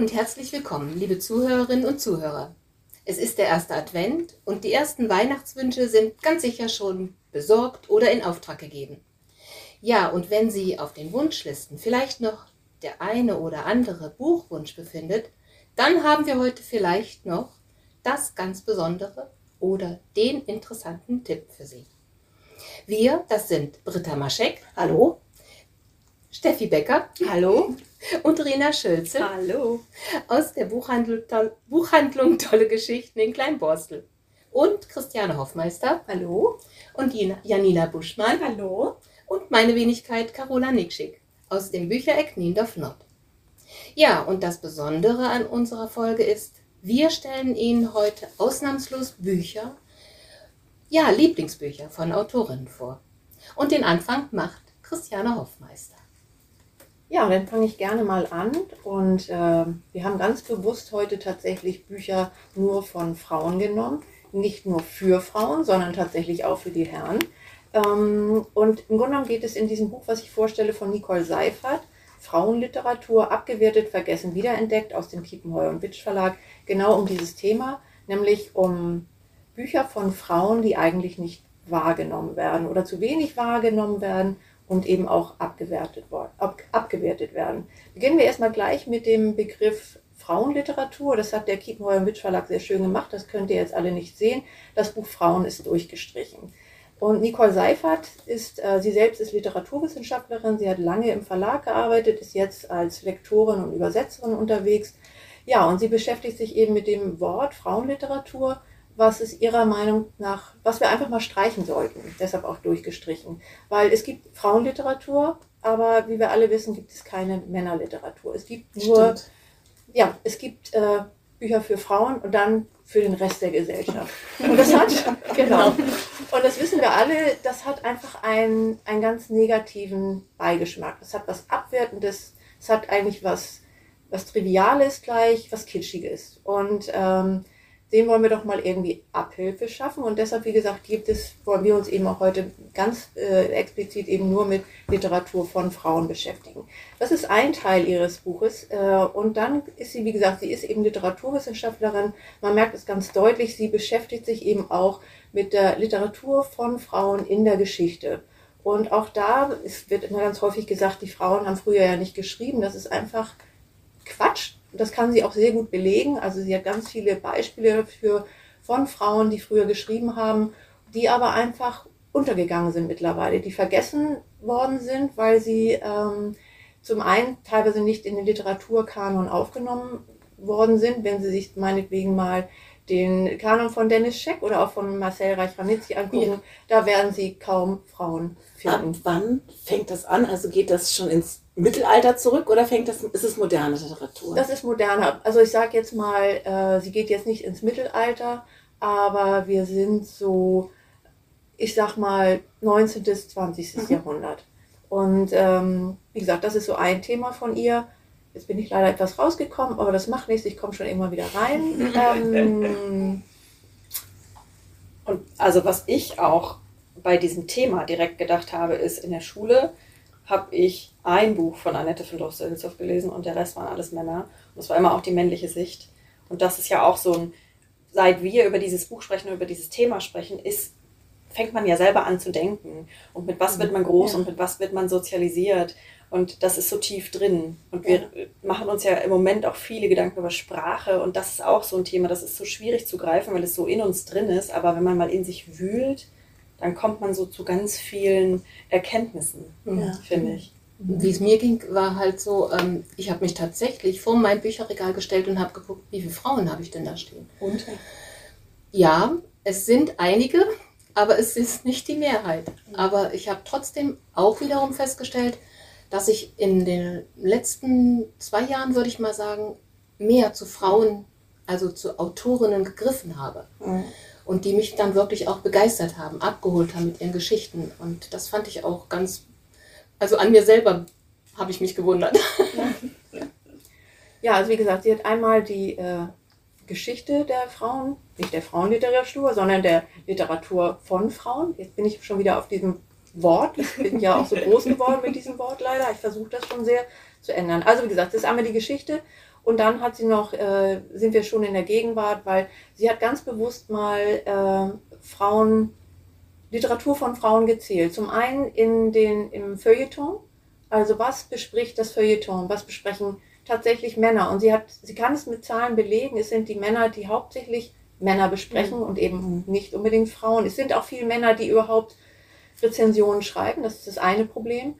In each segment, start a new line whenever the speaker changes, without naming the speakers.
Und herzlich willkommen, liebe Zuhörerinnen und Zuhörer. Es ist der erste Advent und die ersten Weihnachtswünsche sind ganz sicher schon besorgt oder in Auftrag gegeben. Ja, und wenn Sie auf den Wunschlisten vielleicht noch der eine oder andere Buchwunsch befindet, dann haben wir heute vielleicht noch das ganz Besondere oder den interessanten Tipp für Sie. Wir, das sind Britta Maschek. Hallo. Steffi Becker.
Hallo.
Und Rena Schölze.
Hallo.
Aus der Buchhandlung, Buchhandlung Tolle Geschichten in Kleinborstel. Und Christiane Hoffmeister.
Hallo.
Und Janina Buschmann.
Hallo.
Und meine Wenigkeit Carola Nikschik aus dem Büchereck Niendorf Nord. Ja, und das Besondere an unserer Folge ist, wir stellen Ihnen heute ausnahmslos Bücher, ja, Lieblingsbücher von Autorinnen vor. Und den Anfang macht Christiane Hoffmeister.
Ja, dann fange ich gerne mal an. Und äh, wir haben ganz bewusst heute tatsächlich Bücher nur von Frauen genommen. Nicht nur für Frauen, sondern tatsächlich auch für die Herren. Ähm, und im Grunde genommen geht es in diesem Buch, was ich vorstelle, von Nicole Seifert, Frauenliteratur, abgewertet, vergessen, wiederentdeckt aus dem Kiepenheuer und Witsch Verlag, genau um dieses Thema, nämlich um Bücher von Frauen, die eigentlich nicht wahrgenommen werden oder zu wenig wahrgenommen werden und eben auch abgewertet, ab, abgewertet werden. Beginnen wir erstmal gleich mit dem Begriff Frauenliteratur. Das hat der Kiepenheuer Witsch Verlag sehr schön gemacht. Das könnt ihr jetzt alle nicht sehen. Das Buch Frauen ist durchgestrichen. Und Nicole Seifert ist, äh, sie selbst ist Literaturwissenschaftlerin. Sie hat lange im Verlag gearbeitet, ist jetzt als Lektorin und Übersetzerin unterwegs. Ja, und sie beschäftigt sich eben mit dem Wort Frauenliteratur was ist Ihrer Meinung nach, was wir einfach mal streichen sollten, deshalb auch durchgestrichen. Weil es gibt Frauenliteratur, aber wie wir alle wissen, gibt es keine Männerliteratur. Es gibt nur, Stimmt. ja, es gibt äh, Bücher für Frauen und dann für den Rest der Gesellschaft. Und das hat, genau. Und das wissen wir alle, das hat einfach einen, einen ganz negativen Beigeschmack. Das hat was Abwertendes, es hat eigentlich was, was Triviales gleich, was Kitschiges. Und ähm, dem wollen wir doch mal irgendwie Abhilfe schaffen. Und deshalb, wie gesagt, gibt es, wollen wir uns eben auch heute ganz äh, explizit eben nur mit Literatur von Frauen beschäftigen. Das ist ein Teil ihres Buches. Äh, und dann ist sie, wie gesagt, sie ist eben Literaturwissenschaftlerin. Man merkt es ganz deutlich, sie beschäftigt sich eben auch mit der Literatur von Frauen in der Geschichte. Und auch da, es wird immer ganz häufig gesagt, die Frauen haben früher ja nicht geschrieben. Das ist einfach Quatsch das kann sie auch sehr gut belegen. Also sie hat ganz viele Beispiele dafür von Frauen, die früher geschrieben haben, die aber einfach untergegangen sind mittlerweile, die vergessen worden sind, weil sie ähm, zum einen teilweise nicht in den Literaturkanon aufgenommen worden sind, wenn sie sich meinetwegen mal den Kanon von Dennis Scheck oder auch von Marcel Reich-Ranitzky angucken, ja. da werden sie kaum Frauen.
Ab wann fängt das an? Also geht das schon ins Mittelalter zurück oder fängt das, ist es moderne Literatur?
Das ist moderne. Also ich sage jetzt mal, äh, sie geht jetzt nicht ins Mittelalter, aber wir sind so, ich sag mal, 19. bis 20. Mhm. Jahrhundert. Und ähm, wie gesagt, das ist so ein Thema von ihr. Jetzt bin ich leider etwas rausgekommen, aber das macht nichts, ich komme schon immer wieder rein. ähm,
und also was ich auch bei diesem Thema direkt gedacht habe, ist in der Schule habe ich ein Buch von Annette von Droste-Hülshoff gelesen und der Rest waren alles Männer. Und das war immer auch die männliche Sicht. Und das ist ja auch so ein, seit wir über dieses Buch sprechen, über dieses Thema sprechen, ist, fängt man ja selber an zu denken. Und mit was wird man groß ja. und mit was wird man sozialisiert. Und das ist so tief drin. Und wir ja. machen uns ja im Moment auch viele Gedanken über Sprache. Und das ist auch so ein Thema, das ist so schwierig zu greifen, weil es so in uns drin ist. Aber wenn man mal in sich wühlt, dann kommt man so zu ganz vielen Erkenntnissen, ja. finde ich.
Wie es mir ging, war halt so, ähm, ich habe mich tatsächlich vor mein Bücherregal gestellt und habe geguckt, wie viele Frauen habe ich denn da stehen.
Und?
Ja, es sind einige, aber es ist nicht die Mehrheit. Aber ich habe trotzdem auch wiederum festgestellt, dass ich in den letzten zwei Jahren, würde ich mal sagen, mehr zu Frauen, also zu Autorinnen gegriffen habe. Mhm. Und die mich dann wirklich auch begeistert haben, abgeholt haben mit ihren Geschichten. Und das fand ich auch ganz, also an mir selber habe ich mich gewundert.
Ja, ja also wie gesagt, sie hat einmal die äh, Geschichte der Frauen, nicht der Frauenliteratur, sondern der Literatur von Frauen. Jetzt bin ich schon wieder auf diesem Wort. Ich bin ja auch so groß geworden mit diesem Wort leider. Ich versuche das schon sehr zu ändern. Also wie gesagt, das ist einmal die Geschichte. Und dann hat sie noch, äh, sind wir schon in der Gegenwart, weil sie hat ganz bewusst mal äh, Frauen, Literatur von Frauen gezählt. Zum einen in den, im Feuilleton. Also was bespricht das Feuilleton? Was besprechen tatsächlich Männer. Und sie hat, sie kann es mit Zahlen belegen. Es sind die Männer, die hauptsächlich Männer besprechen mhm. und eben nicht unbedingt Frauen. Es sind auch viele Männer, die überhaupt Rezensionen schreiben. Das ist das eine Problem,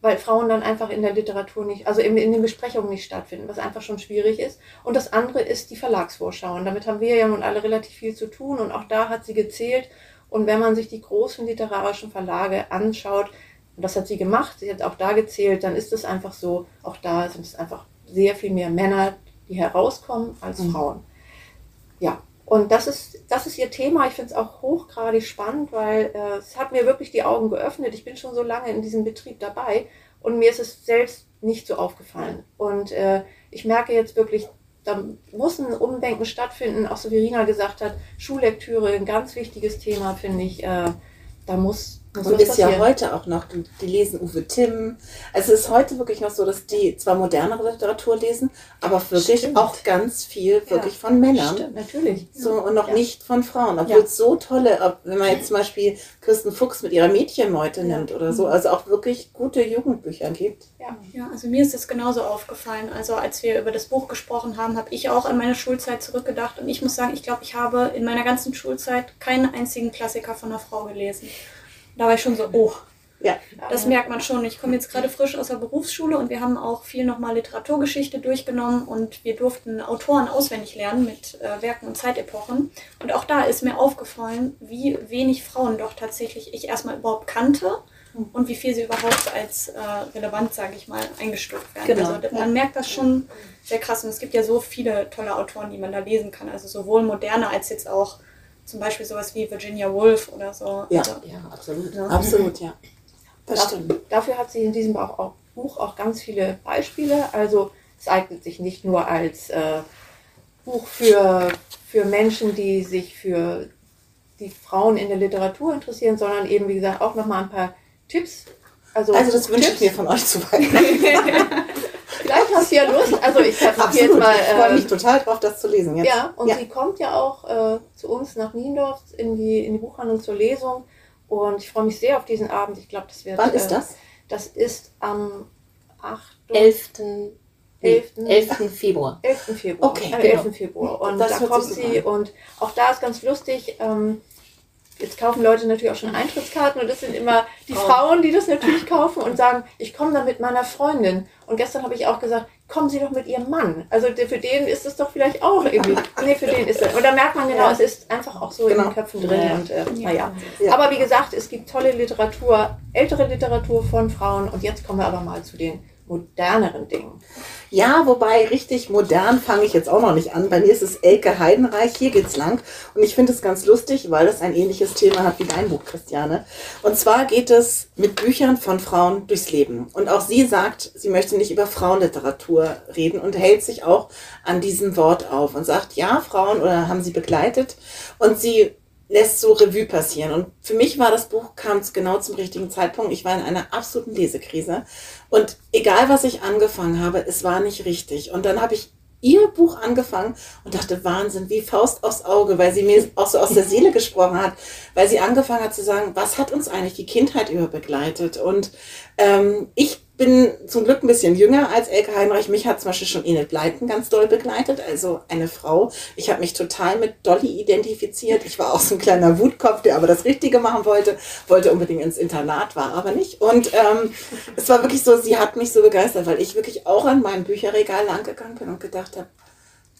weil Frauen dann einfach in der Literatur nicht, also in, in den Besprechungen nicht stattfinden, was einfach schon schwierig ist. Und das andere ist die Verlagsvorschau. Und damit haben wir ja nun alle relativ viel zu tun. Und auch da hat sie gezählt. Und wenn man sich die großen literarischen Verlage anschaut, und das hat sie gemacht, sie hat auch da gezählt, dann ist es einfach so, auch da sind es einfach sehr viel mehr Männer, die herauskommen, als mhm. Frauen. Ja, und das ist, das ist ihr Thema. Ich finde es auch hochgradig spannend, weil äh, es hat mir wirklich die Augen geöffnet. Ich bin schon so lange in diesem Betrieb dabei und mir ist es selbst nicht so aufgefallen. Und äh, ich merke jetzt wirklich, da muss ein Umdenken stattfinden. Auch so wie Rina gesagt hat, Schullektüre, ein ganz wichtiges Thema, finde ich. Äh, da muss
und ist ja heute auch noch, die lesen Uwe Timm. Also es ist heute wirklich noch so, dass die zwar modernere Literatur lesen, aber wirklich Stimmt. auch ganz viel wirklich ja. von Männern.
Stimmt, natürlich.
So, und noch ja. nicht von Frauen. Obwohl es so tolle, wenn man jetzt zum Beispiel Kirsten Fuchs mit ihrer Mädchenmeute nimmt oder so, also auch wirklich gute Jugendbücher gibt.
Ja. ja, also mir ist das genauso aufgefallen. Also als wir über das Buch gesprochen haben, habe ich auch an meine Schulzeit zurückgedacht und ich muss sagen, ich glaube, ich habe in meiner ganzen Schulzeit keinen einzigen Klassiker von einer Frau gelesen. Da war ich schon so, oh. Ja. Das merkt man schon. Ich komme jetzt gerade frisch aus der Berufsschule und wir haben auch viel nochmal Literaturgeschichte durchgenommen und wir durften Autoren auswendig lernen mit äh, Werken und Zeitepochen. Und auch da ist mir aufgefallen, wie wenig Frauen doch tatsächlich ich erstmal überhaupt kannte und wie viel sie überhaupt als äh, relevant, sage ich mal, eingestuft werden. Genau. Also man merkt das schon sehr krass und es gibt ja so viele tolle Autoren, die man da lesen kann. Also sowohl moderne als jetzt auch zum Beispiel sowas wie Virginia Woolf oder so.
Ja,
also,
ja absolut. Ja. Absolut, ja.
Das stimmt. Dafür hat sie in diesem Buch auch, Buch auch ganz viele Beispiele. Also es eignet sich nicht nur als äh, Buch für, für Menschen, die sich für die Frauen in der Literatur interessieren, sondern eben, wie gesagt, auch nochmal ein paar Tipps.
Also, also das wünsche ich mir von euch zu weit.
Vielleicht hast du ja Lust. Also ich habe
jetzt mal. Äh, ich freue mich total drauf, das zu lesen. Jetzt.
Ja, und ja. sie kommt ja auch äh, zu uns nach Niendorf in die, in die Buchhandlung zur Lesung. Und ich freue mich sehr auf diesen Abend. Ich glaube, das wird.
Wann ist äh, das?
Das ist am 8.
11. 11. 11. Februar.
11. Februar. Okay, äh, 11. Genau. Februar. Und das da kommt sie und auch da ist ganz lustig. Ähm, jetzt kaufen Leute natürlich auch schon Eintrittskarten und das sind immer die oh. Frauen, die das natürlich kaufen und sagen, ich komme da mit meiner Freundin. Und gestern habe ich auch gesagt, kommen Sie doch mit Ihrem Mann. Also für den ist es doch vielleicht auch irgendwie. Nee, für den ist es. Und da merkt man genau, ja. es ist einfach auch so genau. in den Köpfen drin. Ja. Und, äh, naja. Ja. Aber wie gesagt, es gibt tolle Literatur, ältere Literatur von Frauen. Und jetzt kommen wir aber mal zu den moderneren Dingen.
Ja, wobei richtig modern fange ich jetzt auch noch nicht an. Bei mir ist es Elke Heidenreich, hier geht's lang. Und ich finde es ganz lustig, weil das ein ähnliches Thema hat wie dein Buch, Christiane. Und zwar geht es mit Büchern von Frauen durchs Leben. Und auch sie sagt, sie möchte nicht über Frauenliteratur reden und hält sich auch an diesem Wort auf und sagt, ja, Frauen oder haben sie begleitet. Und sie lässt so Revue passieren. Und für mich war das Buch, kam es genau zum richtigen Zeitpunkt. Ich war in einer absoluten Lesekrise. Und egal, was ich angefangen habe, es war nicht richtig. Und dann habe ich ihr Buch angefangen und dachte, Wahnsinn, wie Faust aufs Auge, weil sie mir auch so aus der Seele gesprochen hat, weil sie angefangen hat zu sagen, was hat uns eigentlich die Kindheit über begleitet? Und ähm, ich bin zum Glück ein bisschen jünger als Elke Heinrich. Mich hat zum Beispiel schon Enid Bleiten ganz doll begleitet, also eine Frau. Ich habe mich total mit Dolly identifiziert. Ich war auch so ein kleiner Wutkopf, der aber das Richtige machen wollte, wollte unbedingt ins Internat, war aber nicht. Und ähm, es war wirklich so, sie hat mich so begeistert, weil ich wirklich auch an meinem Bücherregal lang gegangen bin und gedacht habe,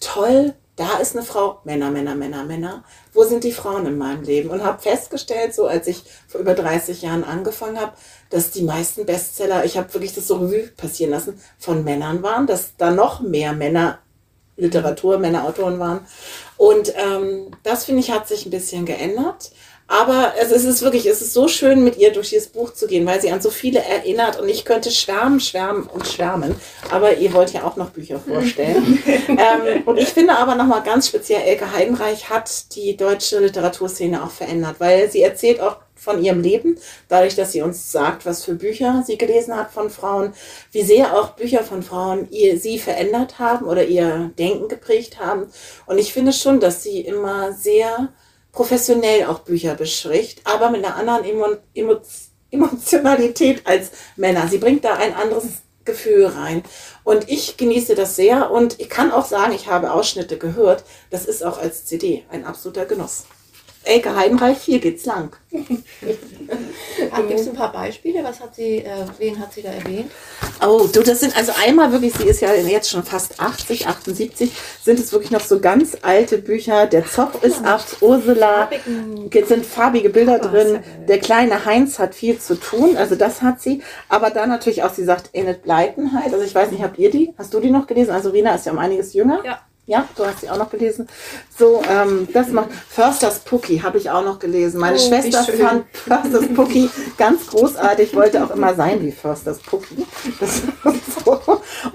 toll, da ist eine Frau, Männer, Männer, Männer, Männer. Wo sind die Frauen in meinem Leben? Und habe festgestellt, so als ich vor über 30 Jahren angefangen habe, dass die meisten Bestseller, ich habe wirklich das so Revue passieren lassen, von Männern waren, dass da noch mehr Männer Literatur, Männerautoren waren. Und ähm, das, finde ich, hat sich ein bisschen geändert. Aber es ist wirklich, es ist so schön, mit ihr durch dieses Buch zu gehen, weil sie an so viele erinnert und ich könnte schwärmen, schwärmen und schwärmen. Aber ihr wollt ja auch noch Bücher vorstellen. ähm, und ich finde aber nochmal ganz speziell, Elke Heidenreich hat die deutsche Literaturszene auch verändert, weil sie erzählt auch von ihrem Leben, dadurch, dass sie uns sagt, was für Bücher sie gelesen hat von Frauen, wie sehr auch Bücher von Frauen ihr, sie verändert haben oder ihr Denken geprägt haben. Und ich finde schon, dass sie immer sehr professionell auch Bücher bespricht, aber mit einer anderen Emo Emo Emotionalität als Männer. Sie bringt da ein anderes Gefühl rein. Und ich genieße das sehr und ich kann auch sagen, ich habe Ausschnitte gehört. Das ist auch als CD ein absoluter Genuss. Elke Heidenreich, hier geht's lang.
Gibt es ein paar Beispiele? Was hat sie, äh, wen hat sie da erwähnt?
Oh, du, das sind also einmal wirklich, sie ist ja jetzt schon fast 80, 78, sind es wirklich noch so ganz alte Bücher. Der Zoff ist ab, Ursula, jetzt sind farbige Bilder drin. Der kleine Heinz hat viel zu tun, also das hat sie. Aber dann natürlich auch, sie sagt, Enid Bleitenheit. Also ich weiß nicht, habt ihr die? Hast du die noch gelesen? Also Rina ist ja um einiges jünger.
Ja.
Ja, du hast sie auch noch gelesen. So, ähm, das macht Försters Pucki habe ich auch noch gelesen. Meine
Oh,
Schwester fand Försters Pucki ganz großartig, wollte auch immer sein wie Försters Pucki. So.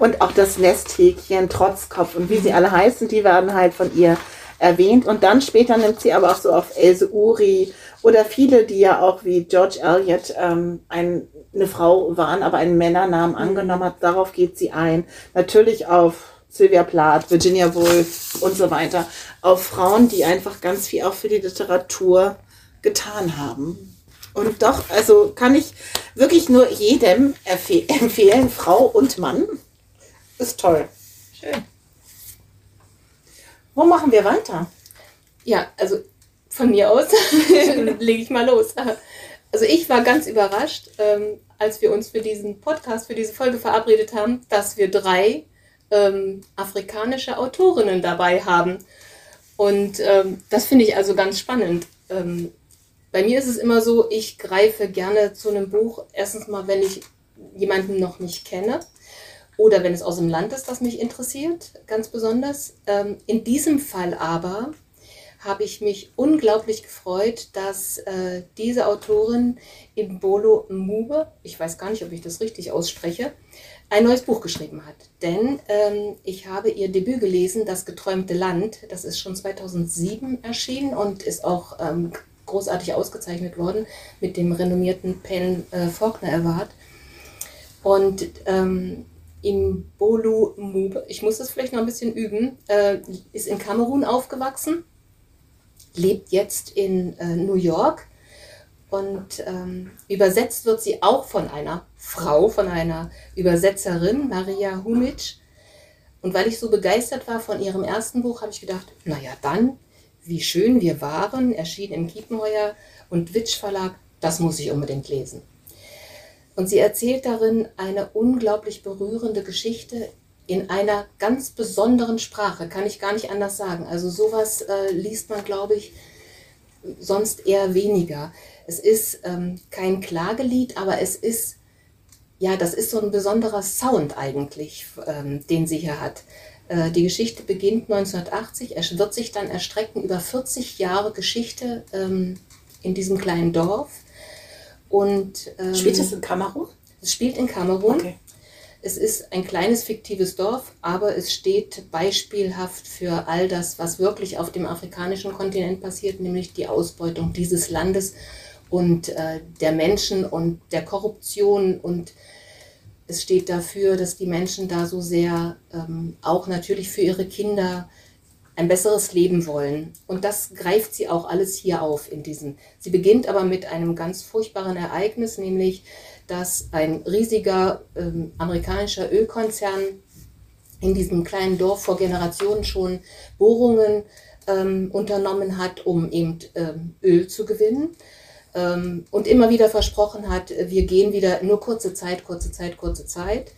Und auch das Nesthäkchen, Trotzkopf und wie sie alle heißen, die werden halt von ihr erwähnt. Und dann später nimmt sie aber auch so auf Else Uri oder viele, die ja auch wie George Eliot ähm, ein, eine Frau waren, aber einen Männernamen angenommen hat. Darauf geht sie ein. Natürlich auf Sylvia Plath, Virginia Woolf und so weiter. Auf Frauen, die einfach ganz viel auch für die Literatur getan haben. Und doch, also kann ich wirklich nur jedem empfe- empfehlen, Frau und Mann. Ist toll.
Schön.
Wo machen wir weiter?
Ja, also von mir aus lege ich mal los. Also ich war ganz überrascht, ähm, als wir uns für diesen Podcast, für diese Folge verabredet haben, dass wir drei ähm, afrikanische Autorinnen dabei haben. Und ähm, das finde ich also ganz spannend. Ähm, bei mir ist es immer so, ich greife gerne zu einem Buch, erstens mal, wenn ich jemanden noch nicht kenne oder wenn es aus dem Land ist, das mich interessiert, ganz besonders. Ähm, in diesem Fall aber habe ich mich unglaublich gefreut, dass äh, diese Autorin Imbolo Mube, ich weiß gar nicht, ob ich das richtig ausspreche, ein neues Buch geschrieben hat. Denn ähm, ich habe ihr Debüt gelesen, Das geträumte Land. Das ist schon 2007 erschienen und ist auch ähm, großartig ausgezeichnet worden mit dem renommierten Pen äh, Faulkner Award. Und ähm, Imbolu Mube, ich muss das vielleicht noch ein bisschen üben, äh, ist in Kamerun aufgewachsen, lebt jetzt in äh, New York und ähm, übersetzt wird sie auch von einer Frau, von einer Übersetzerin, Maria Humic. Und weil ich so begeistert war von ihrem ersten Buch, habe ich gedacht, naja, dann, wie schön wir waren, erschien im Kiepenheuer und Witsch Verlag, das muss ich unbedingt lesen. Und sie erzählt darin eine unglaublich berührende Geschichte in einer ganz besonderen Sprache, kann ich gar nicht anders sagen. Also sowas äh, liest man, glaube ich, sonst eher weniger. Es ist ähm, kein Klagelied, aber es ist, ja, das ist so ein besonderer Sound eigentlich, ähm, den sie hier hat. Äh, die Geschichte beginnt 1980, es wird sich dann erstrecken über 40 Jahre Geschichte ähm, in diesem kleinen Dorf. Und, ähm,
Spielt es in Kamerun?
es spielt in Kamerun.
Okay.
Es ist ein kleines fiktives Dorf, aber es steht beispielhaft für all das, was wirklich auf dem afrikanischen Kontinent passiert, nämlich die Ausbeutung dieses Landes und äh, der Menschen und der Korruption. Und es steht dafür, dass die Menschen da so sehr ähm, auch natürlich für ihre Kinder ein besseres Leben wollen. Und das greift sie auch alles hier auf in diesem. Sie beginnt aber mit einem ganz furchtbaren Ereignis, nämlich dass ein riesiger ähm, amerikanischer Ölkonzern in diesem kleinen Dorf vor Generationen schon Bohrungen ähm, unternommen hat, um eben ähm, Öl zu gewinnen. Ähm, und immer wieder versprochen hat, wir gehen wieder nur kurze Zeit, kurze Zeit, kurze Zeit.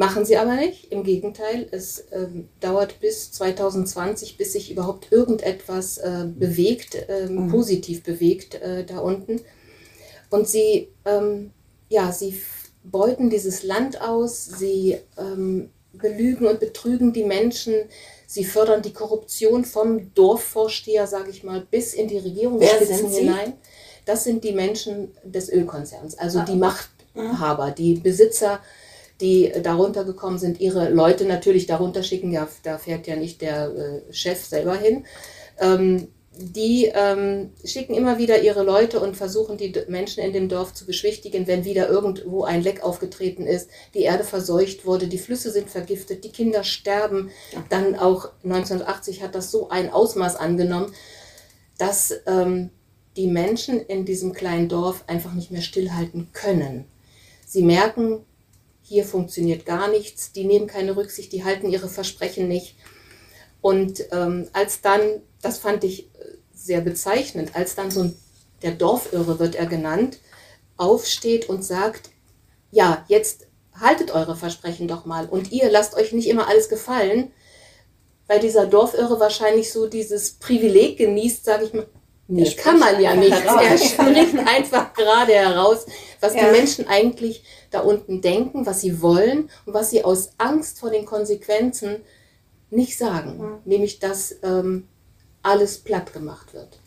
Machen sie aber nicht. Im Gegenteil, es ähm, dauert bis 2020, bis sich überhaupt irgendetwas äh, bewegt, ähm,
Mhm.
positiv bewegt äh, da unten. Und sie, ähm, ja, sie beuten dieses Land aus, sie ähm, belügen und betrügen die Menschen, sie fördern die Korruption vom Dorfvorsteher, sage ich mal, bis in die Regierungsspitzen hinein. Das sind die Menschen des Ölkonzerns, also
Ah.
die Machthaber, die Besitzer, die darunter gekommen sind, ihre Leute natürlich darunter schicken, ja, da fährt ja nicht der äh, Chef selber hin. Ähm, die ähm, schicken immer wieder ihre Leute und versuchen die Menschen in dem Dorf zu beschwichtigen, wenn wieder irgendwo ein Leck aufgetreten ist, die Erde verseucht wurde, die Flüsse sind vergiftet, die Kinder sterben. Dann auch 1980 hat das so ein Ausmaß angenommen, dass ähm, die Menschen in diesem kleinen Dorf einfach nicht mehr stillhalten können. Sie merken, hier funktioniert gar nichts, die nehmen keine Rücksicht, die halten ihre Versprechen nicht. Und ähm, als dann, das fand ich äh, sehr bezeichnend, als dann so ein, der Dorfirre wird er genannt, aufsteht und sagt, ja, jetzt haltet eure Versprechen doch mal und ihr lasst euch nicht immer alles gefallen, weil dieser Dorfirre wahrscheinlich so dieses Privileg genießt, sage ich mal, nee,
Er
kann man ja nicht. Er spricht einfach gerade heraus, was
Ja.
die Menschen eigentlich da unten denken, was sie wollen und was sie aus Angst vor den Konsequenzen nicht sagen.
Mhm.
Nämlich, dass ähm, alles platt gemacht wird.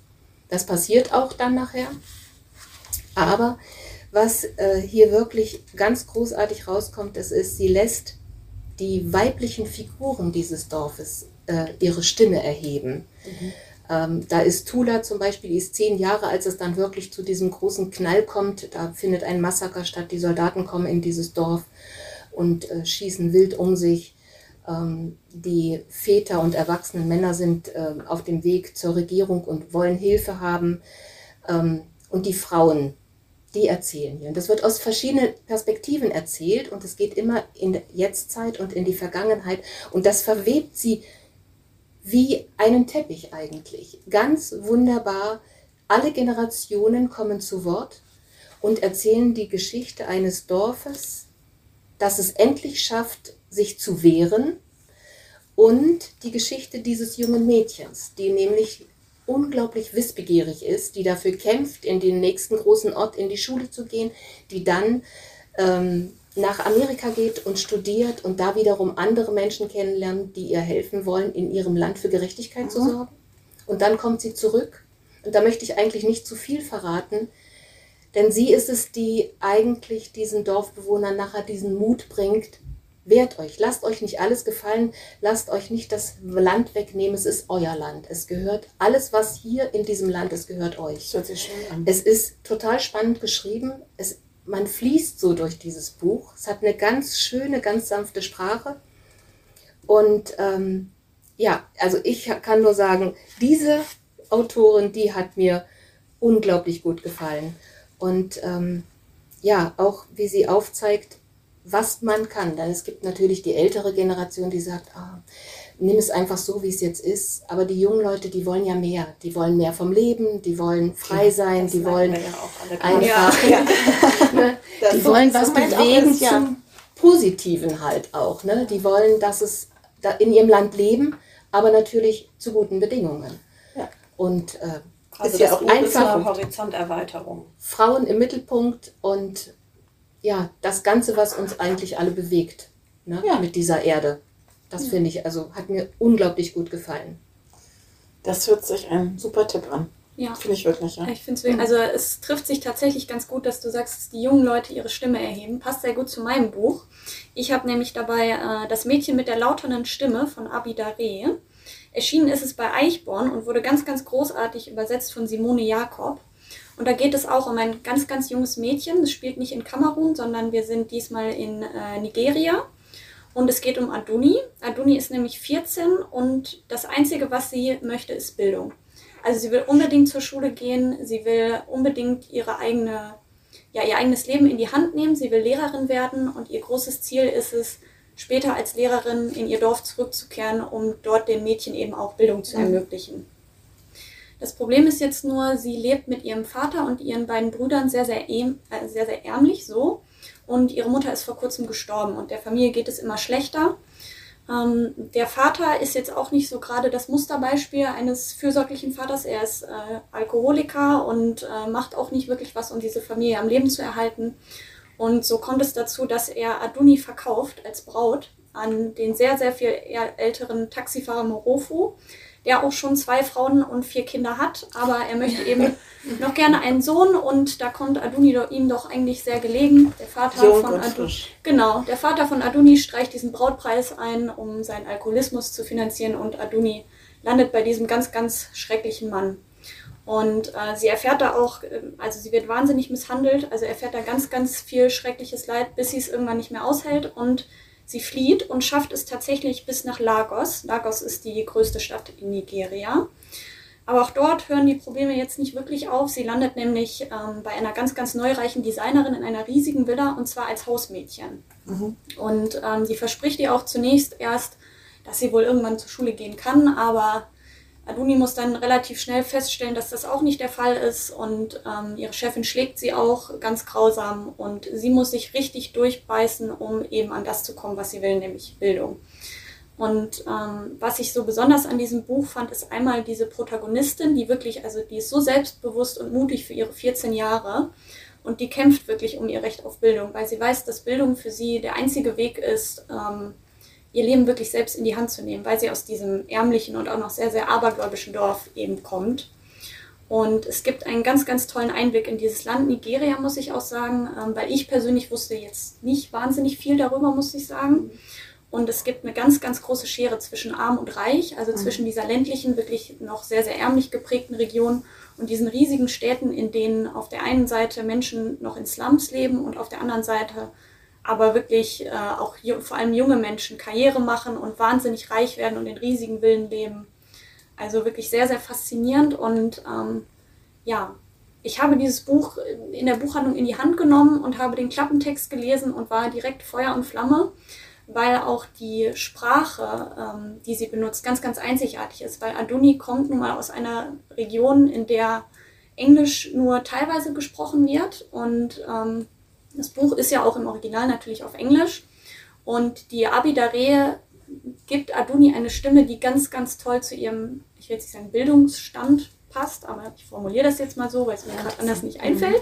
Das passiert auch dann nachher. Aber was äh, hier wirklich ganz großartig rauskommt, das ist, sie lässt die weiblichen Figuren dieses Dorfes äh, ihre Stimme erheben. Ähm, da ist Tula zum Beispiel, die ist zehn Jahre, als es dann wirklich zu diesem großen Knall kommt. Da findet ein Massaker statt. Die Soldaten kommen in dieses Dorf und äh, schießen wild um sich. Ähm, die Väter und erwachsenen Männer sind äh, auf dem Weg zur Regierung und wollen Hilfe haben. Ähm, und die Frauen, die erzählen hier. Und das wird aus verschiedenen Perspektiven erzählt und es geht immer in Jetztzeit und in die Vergangenheit. Und das verwebt sie wie einen Teppich eigentlich. Ganz wunderbar. Alle Generationen kommen zu Wort und erzählen die Geschichte eines Dorfes, das es endlich schafft, sich zu wehren und die Geschichte dieses jungen Mädchens, die nämlich unglaublich wissbegierig ist, die dafür kämpft, in den nächsten großen Ort in die Schule zu gehen, die dann ähm, nach Amerika geht und studiert und da wiederum andere Menschen kennenlernt, die ihr helfen wollen, in ihrem Land für Gerechtigkeit zu sorgen. Und dann kommt sie zurück. Und da möchte ich eigentlich nicht zu viel verraten, denn sie ist es, die eigentlich diesen Dorfbewohnern nachher diesen Mut bringt, wehrt euch, lasst euch nicht alles gefallen, lasst euch nicht das Land wegnehmen, es ist euer Land. Es gehört, alles was hier in diesem Land ist, gehört euch.
Das hört sich schön an.
Es ist total spannend geschrieben. Es, man fließt so durch dieses Buch. Es hat eine ganz schöne, ganz sanfte Sprache. Und ähm, ja, also ich kann nur sagen, diese Autorin, die hat mir unglaublich gut gefallen. Und ähm, ja, auch wie sie aufzeigt, was man kann. Denn es gibt natürlich die ältere Generation, die sagt, ah, nimm es einfach so, wie es jetzt ist. Aber die jungen Leute, die wollen ja mehr. Die wollen mehr vom Leben, die wollen frei sein,
Das
die wollen
ja auch alle
einfach, ne, die wollen was bewegen
das, ja.
zum Positiven halt auch. Ne? Die wollen, dass es da in ihrem Land leben, aber natürlich zu guten Bedingungen.
Ja.
Und äh,
Also
ist ja auch einfach
eine Horizonterweiterung.
Frauen im Mittelpunkt und ja, das Ganze, was uns eigentlich alle bewegt ne?
Ja.
mit dieser Erde. Das finde ich, also hat mir unglaublich gut gefallen.
Das hört sich ein super Tipp an.
Ja.
Finde ich wirklich, ja.
Ich finde es, also es trifft sich tatsächlich ganz gut, dass du sagst, dass die jungen Leute ihre Stimme erheben. Passt sehr gut zu meinem Buch. Ich habe nämlich dabei äh, das Mädchen mit der lauternden Stimme von Abi Daré. Erschienen ist es bei Eichborn und wurde ganz, ganz großartig übersetzt von Simone Jakob. Und da geht es auch um ein ganz, ganz junges Mädchen. Es spielt nicht in Kamerun, sondern wir sind diesmal in äh, Nigeria. Und es geht um Aduni. Aduni ist nämlich 14 und das Einzige, was sie möchte, ist Bildung. Also sie will unbedingt zur Schule gehen, sie will unbedingt ihre eigene, ja, ihr eigenes Leben in die Hand nehmen, sie will Lehrerin werden und ihr großes Ziel ist es, später als Lehrerin in ihr Dorf zurückzukehren, um dort den Mädchen eben auch Bildung zu ermöglichen. Das Problem ist jetzt nur, sie lebt mit ihrem Vater und ihren beiden Brüdern sehr, sehr, ähm- äh, sehr, sehr ärmlich so. und ihre Mutter ist vor kurzem gestorben und der Familie geht es immer schlechter. Ähm, der Vater ist jetzt auch nicht so gerade das Musterbeispiel eines fürsorglichen Vaters. Er ist äh, Alkoholiker und äh, macht auch nicht wirklich was, um diese Familie am Leben zu erhalten. Und so kommt es dazu, dass er Aduni verkauft als Braut an den sehr, sehr viel älteren Taxifahrer Morofu, der auch schon zwei Frauen und vier Kinder hat, aber er möchte eben noch gerne einen Sohn und da kommt Aduni ihm doch eigentlich sehr gelegen. Der Vater
Jung
von Aduni, genau, der Vater von Aduni streicht diesen Brautpreis ein, um seinen Alkoholismus zu finanzieren und Aduni landet bei diesem ganz, ganz schrecklichen Mann. Und äh, sie erfährt da auch, äh, also sie wird wahnsinnig misshandelt, also erfährt da ganz, ganz viel schreckliches Leid, bis sie es irgendwann nicht mehr aushält und sie flieht und schafft es tatsächlich bis nach Lagos. Lagos ist die größte Stadt in Nigeria. Aber auch dort hören die Probleme jetzt nicht wirklich auf. Sie landet nämlich ähm, bei einer ganz, ganz neureichen Designerin in einer riesigen Villa und zwar als Hausmädchen. Und ähm, die verspricht ihr auch zunächst erst, dass sie wohl irgendwann zur Schule gehen kann, aber Aduni muss dann relativ schnell feststellen, dass das auch nicht der Fall ist und ähm, ihre Chefin schlägt sie auch ganz grausam und sie muss sich richtig durchbeißen, um eben an das zu kommen, was sie will, nämlich Bildung. Und ähm, was ich so besonders an diesem Buch fand, ist einmal diese Protagonistin, die wirklich, also die ist so selbstbewusst und mutig für ihre 14 Jahre und die kämpft wirklich um ihr Recht auf Bildung, weil sie weiß, dass Bildung für sie der einzige Weg ist, ähm, ihr Leben wirklich selbst in die Hand zu nehmen, weil sie aus diesem ärmlichen und auch noch sehr, sehr abergläubischen Dorf eben kommt. Und es gibt einen ganz, ganz tollen Einblick in dieses Land Nigeria, muss ich auch sagen, ähm, weil ich persönlich wusste jetzt nicht wahnsinnig viel darüber, muss ich sagen. Und es gibt eine ganz, ganz große Schere zwischen arm und reich, also zwischen dieser ländlichen, wirklich noch sehr, sehr ärmlich geprägten Region und diesen riesigen Städten, in denen auf der einen Seite Menschen noch in Slums leben und auf der anderen Seite aber wirklich äh, auch vor allem junge Menschen Karriere machen und wahnsinnig reich werden und in riesigen Villen leben. Also wirklich sehr, sehr faszinierend und ähm, ja, ich habe dieses Buch in der Buchhandlung in die Hand genommen und habe den Klappentext gelesen und war direkt Feuer und Flamme, weil auch die Sprache, ähm, die sie benutzt, ganz, ganz einzigartig ist, weil Aduni kommt nun mal aus einer Region, in der Englisch nur teilweise gesprochen wird und ähm, das Buch ist ja auch im Original natürlich auf Englisch und die Abidare gibt Aduni eine Stimme, die ganz, ganz toll zu ihrem, ich will jetzt nicht sagen Bildungsstand passt, aber ich formuliere das jetzt mal so, weil es mir gerade anders nicht einfällt.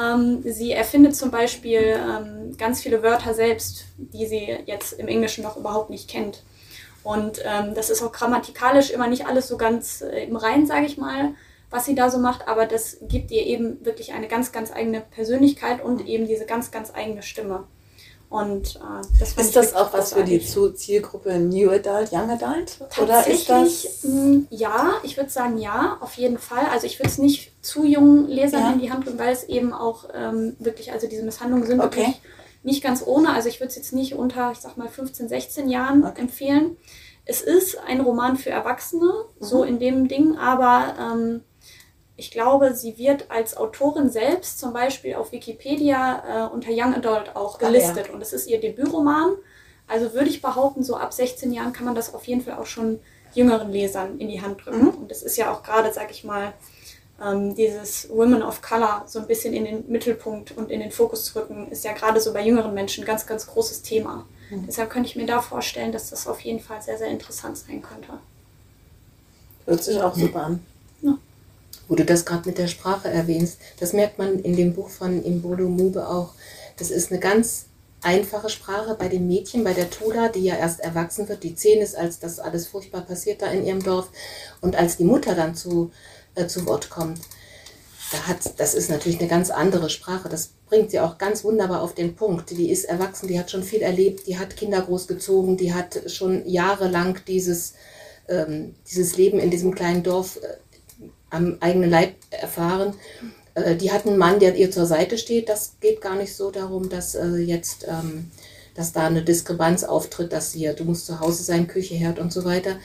Ähm, sie erfindet zum Beispiel ähm, ganz viele Wörter selbst, die sie jetzt im Englischen noch überhaupt nicht kennt. Und ähm, das ist auch grammatikalisch immer nicht alles so ganz äh, im Rein, sage ich mal, was sie da so macht, aber das gibt ihr eben wirklich eine ganz, ganz eigene Persönlichkeit und eben diese ganz, ganz eigene Stimme. Und äh, das
Ist das auch was für die Zielgruppe New Adult, Young Adult? Oder ist das.
mh, ja, ich würde sagen ja, auf jeden Fall. Also ich würde es nicht zu jungen Lesern
Ja.
in die Hand drücken, weil es eben auch ähm, wirklich, also diese Misshandlungen sind
Okay.
wirklich nicht ganz ohne. Also ich würde es jetzt nicht unter, ich sag mal, 15, 16 Jahren
Okay.
empfehlen. Es ist ein Roman für Erwachsene,
Mhm.
so in dem Ding, aber ähm, ich glaube, sie wird als Autorin selbst zum Beispiel auf Wikipedia äh, unter Young Adult auch
Ah, ja.
gelistet. Und es ist ihr Debütroman. Also würde ich behaupten, so ab 16 Jahren kann man das auf jeden Fall auch schon jüngeren Lesern in die Hand drücken.
Mhm.
Und das ist ja auch gerade, sag ich mal, ähm, dieses Women of Color so ein bisschen in den Mittelpunkt und in den Fokus zu rücken, ist ja gerade so bei jüngeren Menschen ein ganz, ganz großes Thema.
Mhm.
Deshalb könnte ich mir da vorstellen, dass das auf jeden Fall sehr, sehr interessant sein könnte.
Hört sich auch super an.
Wo du das gerade mit der Sprache erwähnst, das merkt man in dem Buch von Imbolo Mube auch. Das ist eine ganz einfache Sprache bei dem Mädchen, bei der Tula, die ja erst erwachsen wird, die zehn ist, als das alles furchtbar passiert da in ihrem Dorf. Und als die Mutter dann zu, äh, zu Wort kommt, da hat, das ist natürlich eine ganz andere Sprache. Das bringt sie auch ganz wunderbar auf den Punkt. Die ist erwachsen, die hat schon viel erlebt, die hat Kinder großgezogen, die hat schon jahrelang dieses, ähm, dieses Leben in diesem kleinen Dorf äh, am eigenen Leib erfahren. Äh, die hat einen Mann, der ihr zur Seite steht. Das geht gar nicht so darum, dass äh, jetzt, ähm, dass da eine Diskrepanz auftritt, dass hier, du musst zu Hause sein, Küche, Herd und so weiter.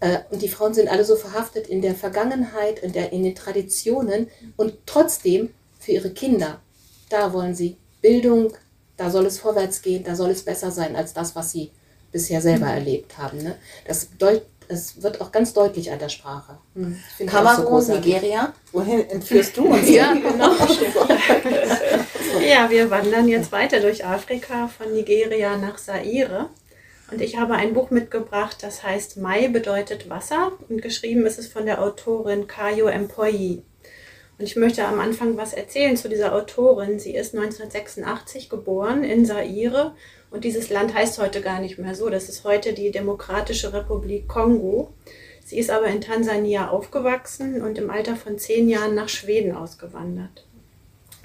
Äh, und die Frauen sind alle so verhaftet in der Vergangenheit, in, der, in den Traditionen und trotzdem für ihre Kinder, da wollen sie Bildung, da soll es vorwärts gehen, da soll es besser sein als das, was sie bisher selber erlebt haben. Ne? Das, das wird auch ganz deutlich an der Sprache. Hm, so
Kamerun,
großartig.
Nigeria. Wohin entführst du uns?
Ja, genau.
Ja, wir wandern jetzt weiter durch Afrika von Nigeria nach Saire. Und ich habe ein Buch mitgebracht, das heißt Mai bedeutet Wasser und geschrieben ist es von der Autorin Kayo Empoyi. Und ich möchte am Anfang was erzählen zu dieser Autorin. Sie ist 1986 geboren in Saire und dieses Land heißt heute gar nicht mehr so. Das ist heute die Demokratische Republik Kongo. Sie ist aber in Tansania aufgewachsen und im Alter von zehn Jahren nach Schweden ausgewandert.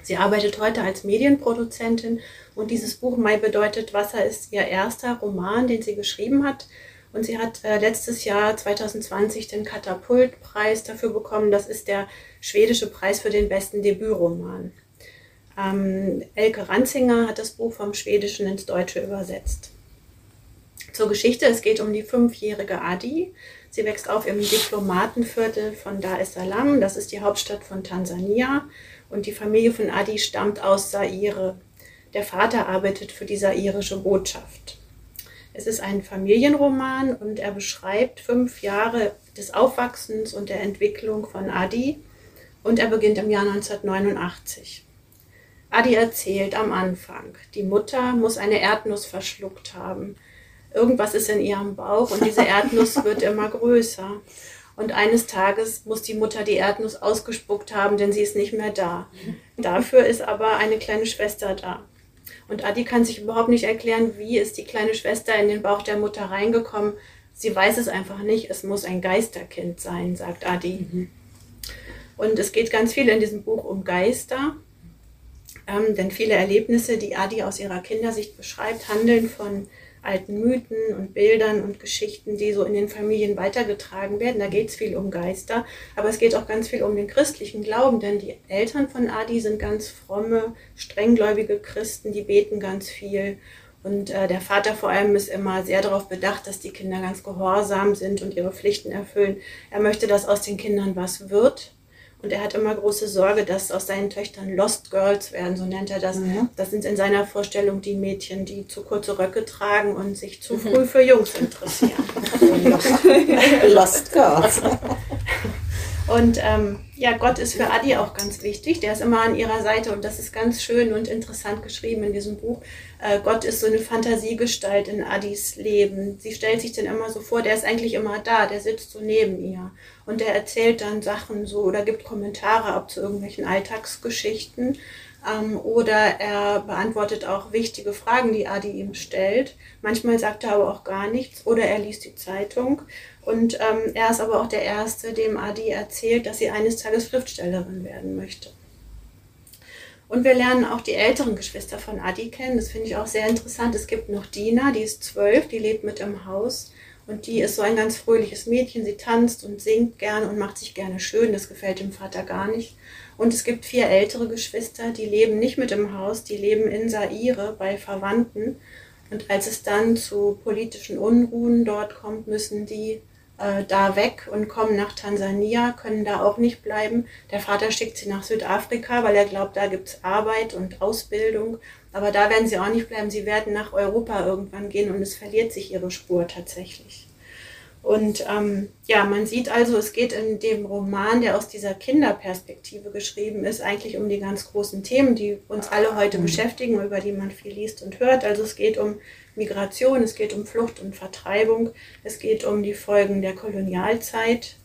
Sie arbeitet heute als Medienproduzentin und dieses Buch Mai bedeutet Wasser ist ihr erster Roman, den sie geschrieben hat. Und sie hat äh, letztes Jahr 2020 den Katapultpreis dafür bekommen. Das ist der schwedische Preis für den besten Debütroman. Ähm, Elke Ranzinger hat das Buch vom Schwedischen ins Deutsche übersetzt. Zur Geschichte, es geht um die fünfjährige Adi. Sie wächst auf im Diplomatenviertel von Dar es Salaam, das ist die Hauptstadt von Tansania. Und die Familie von Adi stammt aus Saire. Der Vater arbeitet für die sairische Botschaft. Es ist ein Familienroman und er beschreibt fünf Jahre des Aufwachsens und der Entwicklung von Adi und er beginnt im Jahr 1989. Adi erzählt am Anfang, die Mutter muss eine Erdnuss verschluckt haben. Irgendwas ist in ihrem Bauch und diese Erdnuss wird immer größer. Und eines Tages muss die Mutter die Erdnuss ausgespuckt haben, denn sie ist nicht mehr da. Dafür ist aber eine kleine Schwester da. Und Adi kann sich überhaupt nicht erklären, wie ist die kleine Schwester in den Bauch der Mutter reingekommen. Sie weiß es einfach nicht. Es muss ein Geisterkind sein, sagt Adi. Mhm. Und es geht ganz viel in diesem Buch um Geister. Ähm, denn viele Erlebnisse, die Adi aus ihrer Kindersicht beschreibt, handeln von alten Mythen und Bildern und Geschichten, die so in den Familien weitergetragen werden. Da geht es viel um Geister, aber es geht auch ganz viel um den christlichen Glauben, denn die Eltern von Adi sind ganz fromme, strenggläubige Christen, die beten ganz viel. Und äh, der Vater vor allem ist immer sehr darauf bedacht, dass die Kinder ganz gehorsam sind und ihre Pflichten erfüllen. Er möchte, dass aus den Kindern was wird. Und er hat immer große Sorge, dass aus seinen Töchtern Lost Girls werden, so nennt er das. Mhm. Das sind in seiner Vorstellung die Mädchen, die zu kurze Röcke tragen und sich zu mhm. früh für Jungs interessieren.
Lost Girls.
Und ähm, ja, Gott ist für Adi auch ganz wichtig. Der ist immer an ihrer Seite und das ist ganz schön und interessant geschrieben in diesem Buch. Äh, Gott ist so eine Fantasiegestalt in Adis Leben. Sie stellt sich dann immer so vor, der ist eigentlich immer da, der sitzt so neben ihr. Und der erzählt dann Sachen so oder gibt Kommentare ab zu irgendwelchen Alltagsgeschichten. Ähm, oder er beantwortet auch wichtige Fragen, die Adi ihm stellt. Manchmal sagt er aber auch gar nichts oder er liest die Zeitung. Und ähm, er ist aber auch der Erste, dem Adi erzählt, dass sie eines Tages Schriftstellerin werden möchte. Und wir lernen auch die älteren Geschwister von Adi kennen. Das finde ich auch sehr interessant. Es gibt noch Dina, die ist zwölf, die lebt mit im Haus. Und die ist so ein ganz fröhliches Mädchen. Sie tanzt und singt gerne und macht sich gerne schön. Das gefällt dem Vater gar nicht. Und es gibt vier ältere Geschwister, die leben nicht mit im Haus, die leben in Saire bei Verwandten. Und als es dann zu politischen Unruhen dort kommt, müssen die äh, da weg und kommen nach Tansania, können da auch nicht bleiben. Der Vater schickt sie nach Südafrika, weil er glaubt, da gibt es Arbeit und Ausbildung. Aber da werden sie auch nicht bleiben. Sie werden nach Europa irgendwann gehen und es verliert sich ihre Spur tatsächlich. Und ähm, ja, man sieht also, es geht in dem Roman, der aus dieser Kinderperspektive geschrieben ist, eigentlich um die ganz großen Themen, die uns alle heute mhm. beschäftigen, über die man viel liest und hört. Also es geht um Migration, es geht um Flucht und Vertreibung, es geht um die Folgen der Kolonialzeit.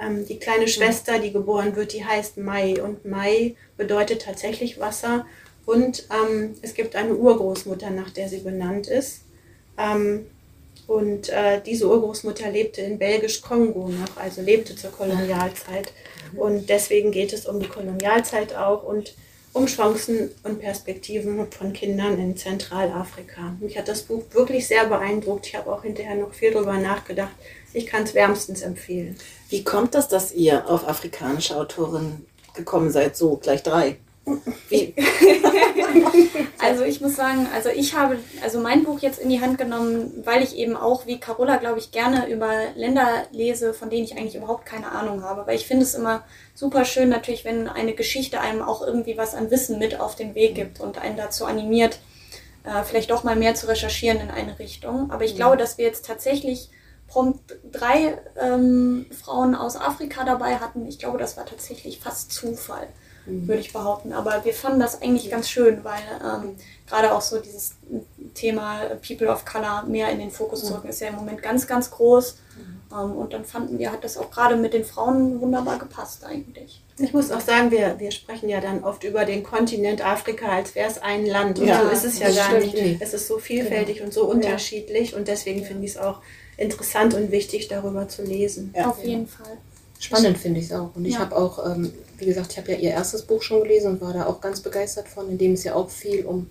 Ähm, die kleine Schwester, die geboren wird, die heißt Mai und Mai bedeutet tatsächlich Wasser. Und ähm, es gibt eine Urgroßmutter, nach der sie benannt ist. Ähm, und äh, diese Urgroßmutter lebte in Belgisch-Kongo noch, also lebte zur Kolonialzeit. Und deswegen geht es um die Kolonialzeit auch und um Chancen und Perspektiven von Kindern in Zentralafrika. Mich hat das Buch wirklich sehr beeindruckt. Ich habe auch hinterher noch viel darüber nachgedacht. Ich kann es wärmstens empfehlen.
Wie kommt das, dass ihr auf afrikanische Autoren gekommen seid? So, gleich drei.
Also ich muss sagen, also ich habe also mein Buch jetzt in die Hand genommen, weil ich eben auch wie Carola, glaube ich, gerne über Länder lese, von denen ich eigentlich überhaupt keine Ahnung habe. Weil ich finde es immer super schön natürlich, wenn eine Geschichte einem auch irgendwie was an Wissen mit auf den Weg gibt und einen dazu animiert, äh, vielleicht doch mal mehr zu recherchieren in eine Richtung. Aber ich glaube, dass wir jetzt tatsächlich prompt drei ähm, Frauen aus Afrika dabei hatten. Ich glaube, das war tatsächlich fast Zufall. Würde ich behaupten. Aber wir fanden das eigentlich ganz schön, weil ähm, gerade auch so dieses Thema People of Color mehr in den Fokus zu rücken, ist ja im Moment ganz, ganz groß. Ähm, und dann fanden wir, hat das auch gerade mit den Frauen wunderbar gepasst eigentlich.
Ich muss auch sagen, wir, wir sprechen ja dann oft über den Kontinent Afrika, als wäre es ein Land. Und
Ja,
so ist es ja gar nicht. Es ist so vielfältig und so unterschiedlich. Und deswegen finde ich es auch interessant und wichtig, darüber zu lesen.
Ja.
Auf jeden Fall.
Spannend finde ich es auch. Und ich
Ja.
habe auch, ähm, wie gesagt, ich habe ja ihr erstes Buch schon gelesen und war da auch ganz begeistert von, in dem es ja auch viel um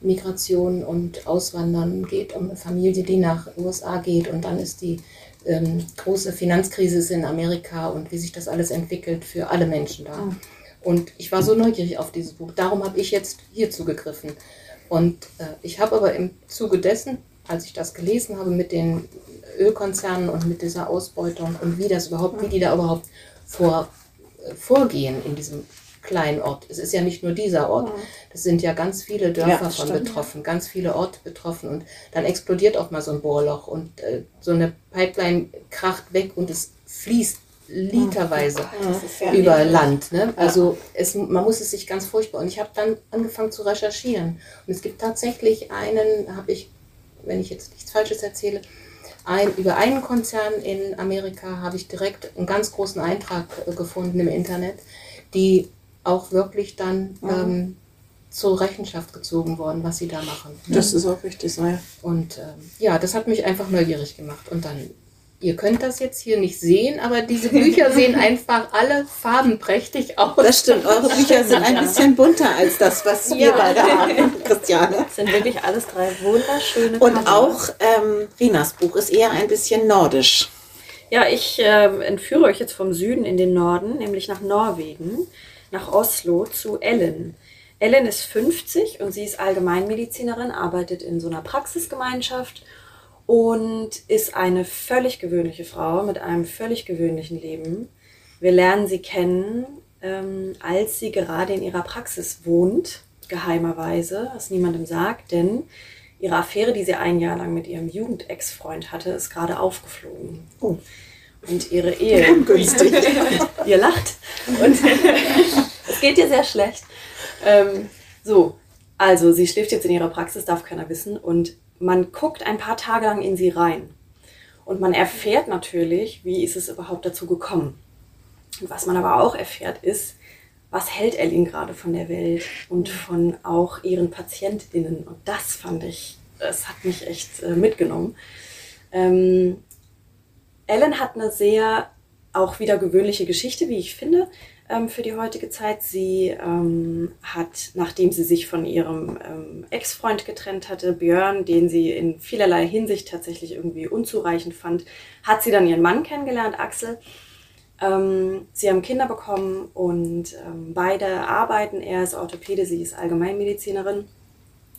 Migration und Auswandern geht, um eine Familie, die nach USA geht. Und dann ist die ähm, große Finanzkrise in Amerika und wie sich das alles entwickelt für alle Menschen da. Und ich war so neugierig auf dieses Buch. Darum habe ich jetzt hier zugegriffen. Und äh, ich habe aber im Zuge dessen, als ich das gelesen habe mit den Ölkonzernen und mit dieser Ausbeutung und wie das überhaupt, wie die da überhaupt vor, äh, vorgehen in diesem kleinen Ort. Es ist ja nicht nur dieser Ort. Es sind ja ganz viele Dörfer
Ja,
von
stimmt.
betroffen, ganz viele Orte betroffen und dann explodiert auch mal so ein Bohrloch und äh, so eine Pipeline kracht weg und es fließt literweise
Ja.
über Land. Ne? Also es, man muss es sich ganz furchtbar. Und ich habe dann angefangen zu recherchieren. Und es gibt tatsächlich einen, habe ich, wenn ich jetzt nichts Falsches erzähle, ein, über einen Konzern in Amerika habe ich direkt einen ganz großen Eintrag äh, gefunden im Internet, die auch wirklich dann ähm, zur Rechenschaft gezogen worden, was sie da machen. ne?
Das ist auch richtig so, ja.
Und ähm, ja, das hat mich einfach neugierig gemacht. Und dann, ihr könnt das jetzt hier nicht sehen, aber diese Bücher sehen einfach alle farbenprächtig aus.
Das stimmt, eure Bücher sind ein bisschen bunter als das, was wir beide haben, Christiane.
Das sind wirklich alles drei wunderschöne
Und
Cover.
auch ähm, Rinas Buch ist eher ein bisschen nordisch.
Ja, ich äh, entführe euch jetzt vom Süden in den Norden, nämlich nach Norwegen, nach Oslo zu Ellen. Ellen ist 50 und sie ist Allgemeinmedizinerin, arbeitet in so einer Praxisgemeinschaft und ist eine völlig gewöhnliche Frau mit einem völlig gewöhnlichen Leben. Wir lernen sie kennen, ähm, als sie gerade in ihrer Praxis wohnt, geheimerweise, was niemandem sagt, denn ihre Affäre, die sie ein Jahr lang mit ihrem Jugendex-Freund hatte, ist gerade aufgeflogen.
Oh.
Und ihre Ehe.
Ungünstig.
ihr lacht. Und es geht ihr sehr schlecht. Ähm, so, also sie schläft jetzt in ihrer Praxis, darf keiner wissen. Und man guckt ein paar Tage lang in sie rein. Und man erfährt natürlich, wie ist es überhaupt dazu gekommen. Und was man aber auch erfährt, ist, was hält Ellen gerade von der Welt und von auch ihren PatientInnen. Und das fand ich, das hat mich echt äh, mitgenommen. Ähm, Ellen hat eine sehr auch wieder gewöhnliche Geschichte, wie ich finde, ähm, für die heutige Zeit. Sie ähm, hat, nachdem sie sich von ihrem ähm, Ex-Freund getrennt hatte, Björn, den sie in vielerlei Hinsicht tatsächlich irgendwie unzureichend fand, hat sie dann ihren Mann kennengelernt, Axel. Ähm, sie haben Kinder bekommen und ähm, beide arbeiten. Er ist Orthopäde, sie ist Allgemeinmedizinerin.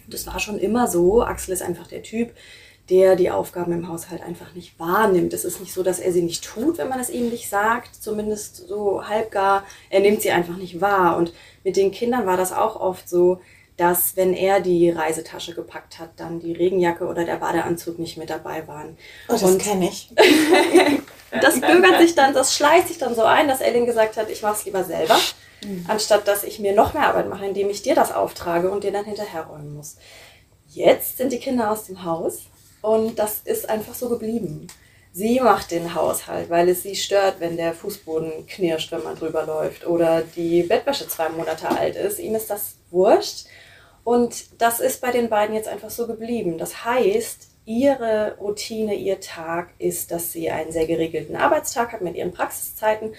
Das war schon immer so. Axel ist einfach der Typ, der die Aufgaben im Haushalt einfach nicht wahrnimmt. Es ist nicht so, dass er sie nicht tut, wenn man es ihm nicht sagt, zumindest so halbgar. Er nimmt sie einfach nicht wahr. Und mit den Kindern war das auch oft so, dass wenn er die Reisetasche gepackt hat, dann die Regenjacke oder der Badeanzug nicht mit dabei waren.
Oh, das kenne ich.
das bürgert sich dann, das schleicht sich dann so ein, dass Ellen gesagt hat, ich mache es lieber selber, anstatt dass ich mir noch mehr Arbeit mache, indem ich dir das auftrage und dir dann hinterherräumen muss. Jetzt sind die Kinder aus dem Haus und das ist einfach so geblieben. Sie macht den Haushalt, weil es sie stört, wenn der Fußboden knirscht, wenn man drüber läuft oder die Bettwäsche zwei Monate alt ist. Ihm ist das wurscht. Und das ist bei den beiden jetzt einfach so geblieben. Das heißt, ihre Routine, ihr Tag ist, dass sie einen sehr geregelten Arbeitstag hat mit ihren Praxiszeiten.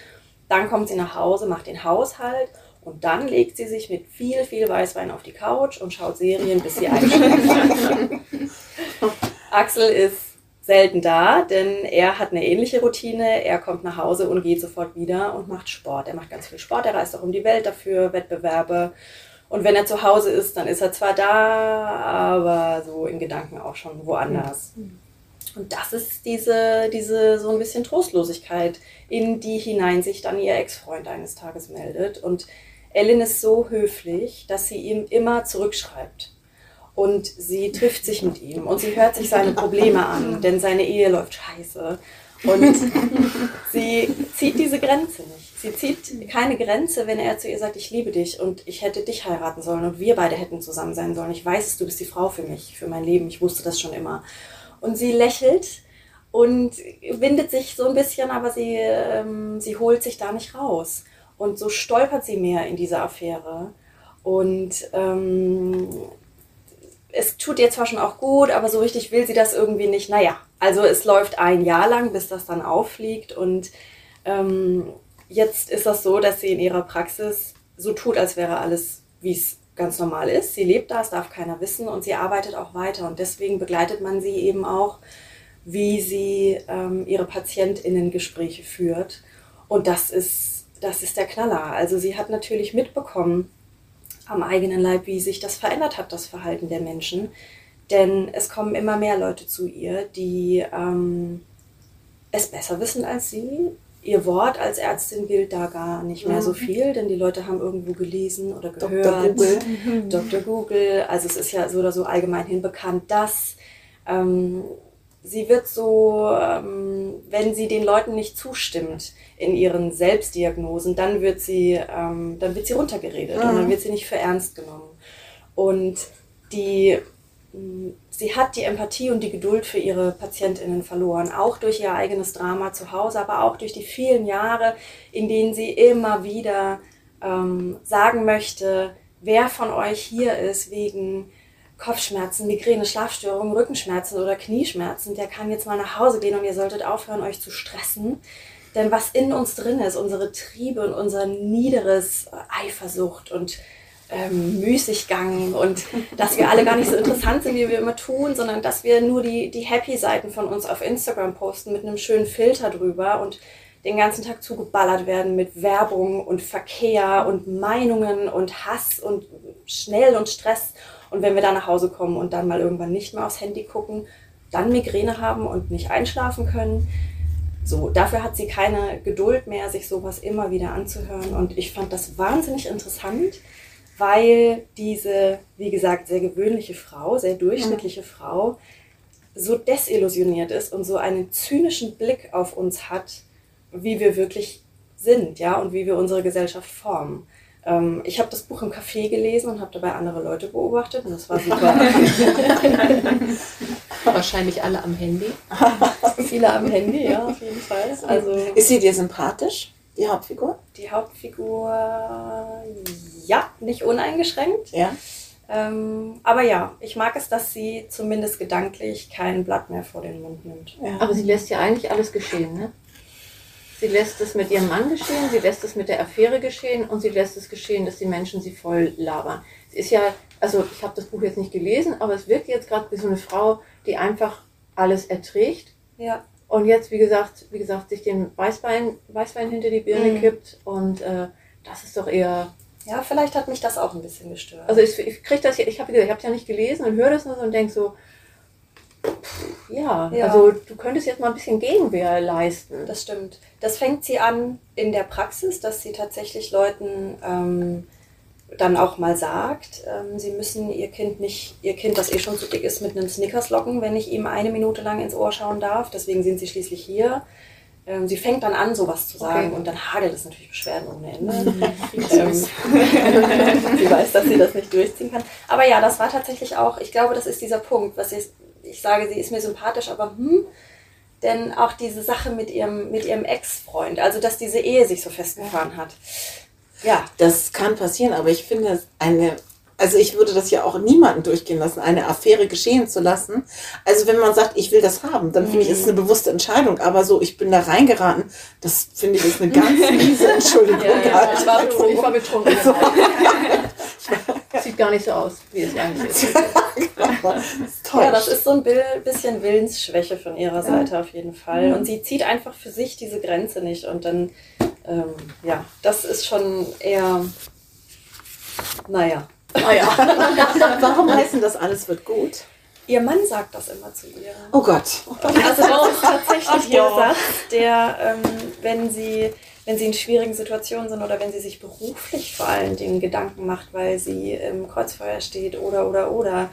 Dann kommt sie nach Hause, macht den Haushalt und dann legt sie sich mit viel, viel Weißwein auf die Couch und schaut Serien, bis sie einschläft. Axel ist selten da, denn er hat eine ähnliche Routine. Er kommt nach Hause und geht sofort wieder und macht Sport. Er macht ganz viel Sport, er reist auch um die Welt dafür, Wettbewerbe. Und wenn er zu Hause ist, dann ist er zwar da, aber so in Gedanken auch schon woanders. Und das ist diese, diese so ein bisschen Trostlosigkeit, in die hinein sich dann ihr Ex-Freund eines Tages meldet. Und Ellen ist so höflich, dass sie ihm immer zurückschreibt. Und sie trifft sich mit ihm und sie hört sich seine Probleme an, denn seine Ehe läuft scheiße. Und sie zieht diese Grenze nicht. Sie zieht keine Grenze, wenn er zu ihr sagt, ich liebe dich und ich hätte dich heiraten sollen und wir beide hätten zusammen sein sollen. Ich weiß, du bist die Frau für mich, für mein Leben. Ich wusste das schon immer. Und sie lächelt und windet sich so ein bisschen, aber sie, ähm, sie holt sich da nicht raus. Und so stolpert sie mehr in diese Affäre. Und ähm, es tut ihr zwar schon auch gut, aber so richtig will sie das irgendwie nicht. Naja, also es läuft ein Jahr lang, bis das dann auffliegt. Und ähm, jetzt ist das so, dass sie in ihrer Praxis so tut, als wäre alles, wie es ganz normal ist. Sie lebt da, es darf keiner wissen und sie arbeitet auch weiter. Und deswegen begleitet man sie eben auch, wie sie ähm, ihre PatientInnen-Gespräche führt. Und das ist, das ist der Knaller. Also sie hat natürlich mitbekommen, am eigenen Leib, wie sich das verändert hat, das Verhalten der Menschen. Denn es kommen immer mehr Leute zu ihr, die ähm, es besser wissen als sie. Ihr Wort als Ärztin gilt da gar nicht mehr so mhm. viel, denn die Leute haben irgendwo gelesen oder gehört. Dr. Google. Dr. Google. Also es ist ja so oder so allgemein hin bekannt, dass ähm, sie wird so, ähm, wenn sie den Leuten nicht zustimmt in ihren Selbstdiagnosen, dann wird sie, ähm, dann wird sie runtergeredet mhm. und dann wird sie nicht für ernst genommen. Und die, mm, sie hat die Empathie und die Geduld für ihre PatientInnen verloren, auch durch ihr eigenes Drama zu Hause, aber auch durch die vielen Jahre, in denen sie immer wieder ähm, sagen möchte, wer von euch hier ist wegen Kopfschmerzen, Migräne, Schlafstörungen, Rückenschmerzen oder Knieschmerzen, der kann jetzt mal nach Hause gehen und ihr solltet aufhören, euch zu stressen. Denn was in uns drin ist, unsere Triebe und unser niederes Eifersucht und ähm, Müßiggang und dass wir alle gar nicht so interessant sind, wie wir immer tun, sondern dass wir nur die, die Happy-Seiten von uns auf Instagram posten mit einem schönen Filter drüber und den ganzen Tag zugeballert werden mit Werbung und Verkehr und Meinungen und Hass und schnell und Stress und wenn wir dann nach Hause kommen und dann mal irgendwann nicht mehr aufs Handy gucken, dann Migräne haben und nicht einschlafen können. So, dafür hat sie keine Geduld mehr, sich sowas immer wieder anzuhören. Und ich fand das wahnsinnig interessant, weil diese, wie gesagt, sehr gewöhnliche Frau, sehr durchschnittliche ja. Frau, so desillusioniert ist und so einen zynischen Blick auf uns hat, wie wir wirklich sind, ja, und wie wir unsere Gesellschaft formen. Ähm, ich habe das Buch im Café gelesen und habe dabei andere Leute beobachtet und das war super.
Wahrscheinlich alle am Handy.
Viele am Handy, ja, auf jeden Fall.
Also, Ist sie dir sympathisch, die Hauptfigur?
Die Hauptfigur, ja, nicht uneingeschränkt.
Ja.
Ähm, aber ja, ich mag es, dass sie zumindest gedanklich kein Blatt mehr vor den Mund nimmt.
Ja. Aber sie lässt ja eigentlich alles geschehen, ne? Sie lässt es mit ihrem Mann geschehen, sie lässt es mit der Affäre geschehen und sie lässt es geschehen, dass die Menschen sie voll labern. Sie ist ja, also ich habe das Buch jetzt nicht gelesen, aber es wirkt jetzt gerade wie so eine Frau, die einfach alles erträgt.
Ja.
Und jetzt, wie gesagt, wie gesagt, sich den Weißwein, Weißwein hinter die Birne mhm. kippt und äh, das ist doch eher.
Ja, vielleicht hat mich das auch ein bisschen gestört.
Also ich, ich kriege das ja, ich habe ich hab ja nicht gelesen und höre das nur so und denke so, ja, ja, also du könntest jetzt mal ein bisschen Gegenwehr leisten.
Das stimmt. Das fängt sie an in der Praxis, dass sie tatsächlich Leuten ähm, dann auch mal sagt, ähm, sie müssen ihr Kind nicht, ihr Kind, das eh schon zu dick ist, mit einem Snickers locken, wenn ich ihm eine Minute lang ins Ohr schauen darf. Deswegen sind sie schließlich hier. Ähm, sie fängt dann an, sowas zu sagen okay. und dann hagelt es natürlich Beschwerden ohne Ende. ähm, sie weiß, dass sie das nicht durchziehen kann. Aber ja, das war tatsächlich auch, ich glaube, das ist dieser Punkt, was ich ich sage, sie ist mir sympathisch, aber hm, denn auch diese Sache mit ihrem, mit ihrem Ex-Freund, also dass diese Ehe sich so festgefahren hat.
Ja. Das kann passieren, aber ich finde eine, also ich würde das ja auch niemanden durchgehen lassen, eine Affäre geschehen zu lassen. Also wenn man sagt, ich will das haben, dann finde ich, ist es eine bewusste Entscheidung. Aber so, ich bin da reingeraten, das finde ich ist eine ganz miese Entschuldigung. ja,
ja, ich, war betrunken, ich war betrunken. Sieht gar nicht so aus, wie es eigentlich ist.
ja, das ist so ein bisschen Willensschwäche von ihrer Seite auf jeden Fall. Mhm. Und sie zieht einfach für sich diese Grenze nicht. Und dann, ähm, ja, das ist schon eher, naja.
naja. Warum heißen das alles wird gut?
Ihr Mann sagt das immer zu ihr.
Oh Gott.
Also das ist tatsächlich der Satz, der, ähm, wenn sie wenn sie in schwierigen Situationen sind oder wenn sie sich beruflich vor allen Dingen Gedanken macht, weil sie im Kreuzfeuer steht oder oder oder,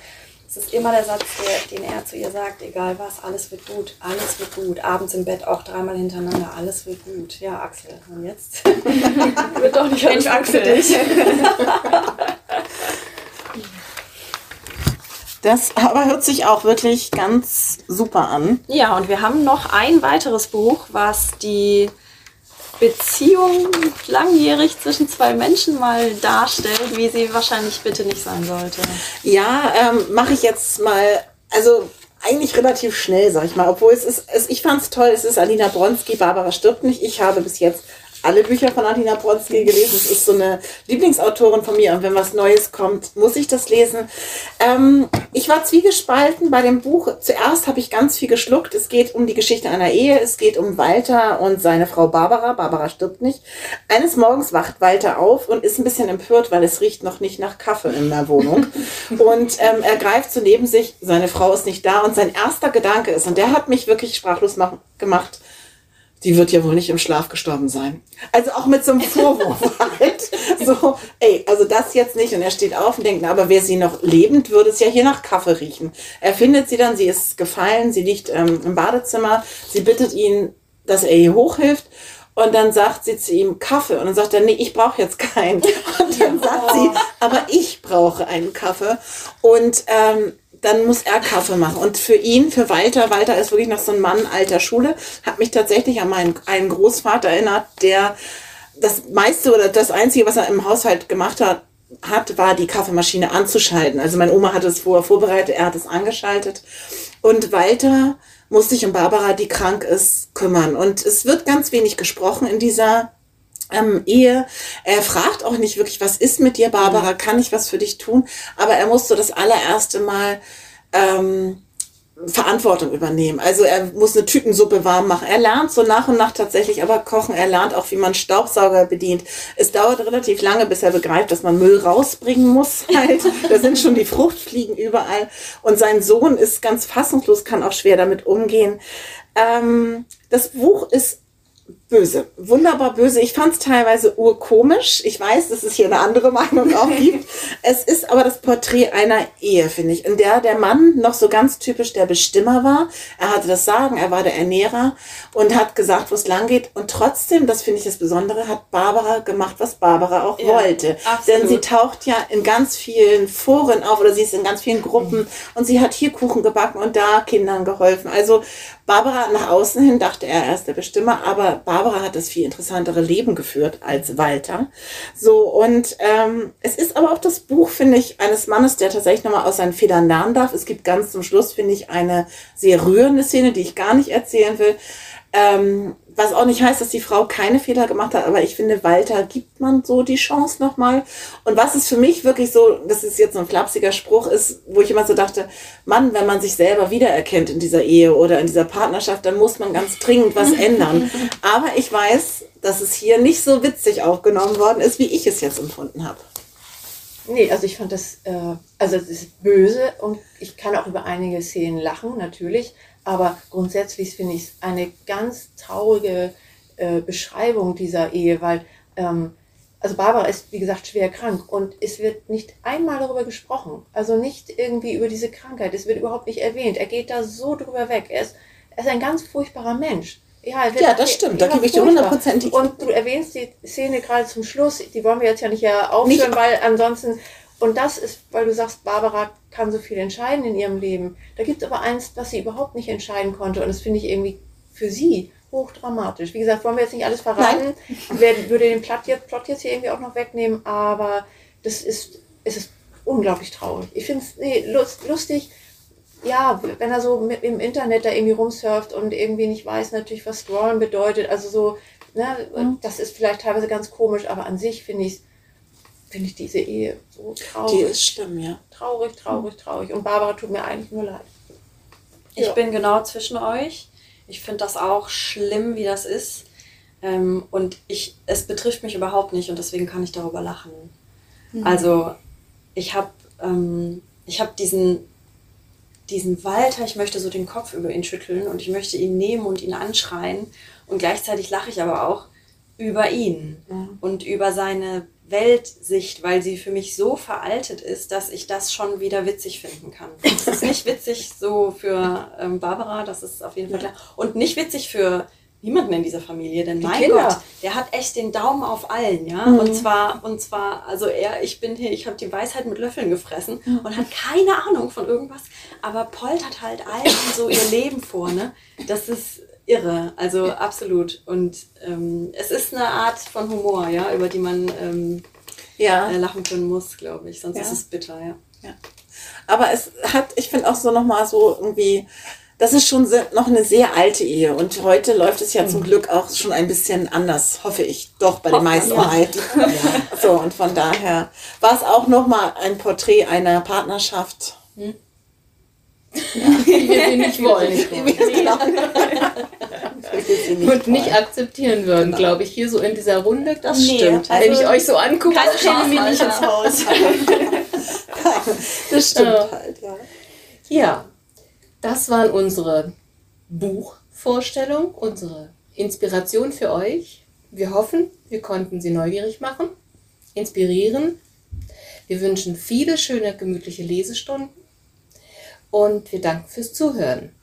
Es ist immer der Satz, der, den er zu ihr sagt, egal was, alles wird gut, alles wird gut. Abends im Bett auch dreimal hintereinander, alles wird gut. Ja, Axel, und jetzt wird doch nicht gut für dich.
Das aber hört sich auch wirklich ganz super an.
Ja, und wir haben noch ein weiteres Buch, was die Beziehung langjährig zwischen zwei Menschen mal darstellt, wie sie wahrscheinlich bitte nicht sein sollte.
Ja, ähm, mache ich jetzt mal, also eigentlich relativ schnell, sag ich mal. Obwohl es ist, es, ich fand es toll, es ist Alina Bronski, Barbara stirbt nicht. Ich habe bis jetzt alle Bücher von Adina Bronski gelesen. Es ist so eine Lieblingsautorin von mir und wenn was Neues kommt, muss ich das lesen. Ähm, ich war zwiegespalten bei dem Buch. Zuerst habe ich ganz viel geschluckt. Es geht um die Geschichte einer Ehe. Es geht um Walter und seine Frau Barbara. Barbara stirbt nicht. Eines Morgens wacht Walter auf und ist ein bisschen empört, weil es riecht noch nicht nach Kaffee in der Wohnung. und ähm, er greift so neben sich. Seine Frau ist nicht da und sein erster Gedanke ist, und der hat mich wirklich sprachlos gemacht, die wird ja wohl nicht im Schlaf gestorben sein. Also auch mit so einem Vorwurf halt. So, ey, also das jetzt nicht. Und er steht auf und denkt, na, aber wäre sie noch lebend, würde es ja hier nach Kaffee riechen. Er findet sie dann, sie ist gefallen, sie liegt ähm, im Badezimmer, sie bittet ihn, dass er ihr hochhilft. Und dann sagt sie zu ihm Kaffee. Und dann sagt er, nee, ich brauche jetzt keinen. Und dann sagt sie, aber ich brauche einen Kaffee. Und ähm, dann muss er Kaffee machen. Und für ihn, für Walter, Walter ist wirklich noch so ein Mann alter Schule, hat mich tatsächlich an meinen einen Großvater erinnert, der das meiste oder das Einzige, was er im Haushalt gemacht hat, hat, war die Kaffeemaschine anzuschalten. Also meine Oma hat es vorher vorbereitet, er hat es angeschaltet. Und Walter muss sich um Barbara, die krank ist, kümmern. Und es wird ganz wenig gesprochen in dieser ähm, Ehe. Er fragt auch nicht wirklich, was ist mit dir, Barbara? Kann ich was für dich tun? Aber er muss so das allererste Mal ähm, Verantwortung übernehmen. Also er muss eine Tütensuppe warm machen. Er lernt so nach und nach tatsächlich aber kochen. Er lernt auch, wie man Staubsauger bedient. Es dauert relativ lange, bis er begreift, dass man Müll rausbringen muss. Halt. da sind schon die Fruchtfliegen überall. Und sein Sohn ist ganz fassungslos, kann auch schwer damit umgehen. Ähm, das Buch ist böse, wunderbar böse. Ich fand es teilweise urkomisch. Ich weiß, dass es hier eine andere Meinung auch gibt. es ist aber das Porträt einer Ehe, finde ich, in der der Mann noch so ganz typisch der Bestimmer war. Er hatte das Sagen, er war der Ernährer und hat gesagt, wo es lang geht. Und trotzdem, das finde ich das Besondere, hat Barbara gemacht, was Barbara auch ja, wollte. Absolut. Denn sie taucht ja in ganz vielen Foren auf oder sie ist in ganz vielen Gruppen mhm. und sie hat hier Kuchen gebacken und da Kindern geholfen. Also Barbara nach außen hin dachte er, er ist der Bestimmer, aber Barbara hat das viel interessantere Leben geführt als Walter. So, und ähm, es ist aber auch das Buch, finde ich, eines Mannes, der tatsächlich nochmal aus seinen Federn lernen darf. Es gibt ganz zum Schluss, finde ich, eine sehr rührende Szene, die ich gar nicht erzählen will. Ähm, was auch nicht heißt, dass die Frau keine Fehler gemacht hat, aber ich finde, Walter gibt man so die Chance nochmal. Und was ist für mich wirklich so, das ist jetzt so ein flapsiger Spruch, ist, wo ich immer so dachte, Mann, wenn man sich selber wiedererkennt in dieser Ehe oder in dieser Partnerschaft, dann muss man ganz dringend was ändern. Aber ich weiß, dass es hier nicht so witzig aufgenommen worden ist, wie ich es jetzt empfunden habe.
Nee, also ich fand das, äh, also es ist böse und ich kann auch über einige Szenen lachen, natürlich. Aber grundsätzlich finde ich es eine ganz traurige äh, Beschreibung dieser Ehe, weil ähm, also Barbara ist, wie gesagt, schwer krank und es wird nicht einmal darüber gesprochen. Also nicht irgendwie über diese Krankheit. Es wird überhaupt nicht erwähnt. Er geht da so drüber weg. Er ist, er ist ein ganz furchtbarer Mensch.
Ja, ja das stimmt. Da gebe ich dir hundertprozentig.
Und du erwähnst die Szene gerade zum Schluss. Die wollen wir jetzt ja nicht aufführen, weil ansonsten und das ist, weil du sagst, Barbara kann so viel entscheiden in ihrem Leben. Da gibt es aber eins, was sie überhaupt nicht entscheiden konnte. Und das finde ich irgendwie für sie hochdramatisch. Wie gesagt, wollen wir jetzt nicht alles verraten. Wer würde den Plot jetzt, Plot jetzt hier irgendwie auch noch wegnehmen, aber das ist, es ist unglaublich traurig. Ich finde es nee, lust, lustig, ja, wenn er so mit, im Internet da irgendwie rumsurft und irgendwie nicht weiß natürlich, was Scrollen bedeutet. Also so, ne, mhm. das ist vielleicht teilweise ganz komisch, aber an sich finde ich es finde ich diese Ehe so traurig.
Die ist schlimm, ja.
Traurig, traurig, traurig. Und Barbara tut mir eigentlich nur leid.
Ich ja. bin genau zwischen euch. Ich finde das auch schlimm, wie das ist. Ähm, und ich, es betrifft mich überhaupt nicht und deswegen kann ich darüber lachen. Mhm. Also ich habe ähm, hab diesen, diesen Walter, ich möchte so den Kopf über ihn schütteln und ich möchte ihn nehmen und ihn anschreien. Und gleichzeitig lache ich aber auch, über ihn und über seine Weltsicht, weil sie für mich so veraltet ist, dass ich das schon wieder witzig finden kann. Es ist nicht witzig so für ähm, Barbara, das ist auf jeden Fall klar. Und nicht witzig für niemanden in dieser Familie, denn mein
Kinder.
Gott, der hat echt den Daumen auf allen, ja.
Mhm.
Und zwar, und zwar, also er, ich bin hier, ich habe die Weisheit mit Löffeln gefressen und hat keine Ahnung von irgendwas, aber poltert halt allen so ihr Leben vor, ne? Das ist irre, also absolut. Und ähm, es ist eine Art von Humor, ja, über die man ähm,
Ja.
äh, lachen können muss, glaube ich. Sonst
Ja.
ist es bitter, ja.
Aber es hat, ich finde auch so nochmal so irgendwie, das ist schon noch eine sehr alte Ehe. Und heute läuft es ja zum Glück auch schon ein bisschen anders, hoffe ich. Doch, bei den meisten halt. So, und von daher war es auch nochmal ein Porträt einer Partnerschaft.
Die wir sie nicht wollen.
Genau.
Und nicht akzeptieren würden, glaube ich, hier so in dieser Runde. Das
Nee,
stimmt.
also-
Wenn ich euch so angucke,
Keine
käme mir nicht ins. Haus.
Das stimmt
Ja.
halt, ja.
Ja, das waren unsere Buchvorstellungen, unsere Inspiration für euch. Wir hoffen, wir konnten Sie neugierig machen, inspirieren. Wir wünschen viele schöne, gemütliche Lesestunden und wir danken fürs Zuhören.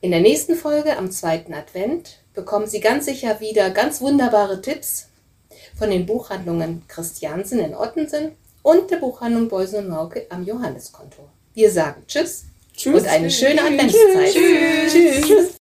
In der nächsten Folge am zweiten Advent bekommen Sie ganz sicher wieder ganz wunderbare Tipps von den Buchhandlungen Christiansen in Ottensen und der Buchhandlung Beusen und Mauke am Johanneskontor. Wir sagen Tschüss,
Tschüss.
und eine schöne Adventszeit.
Tschüss.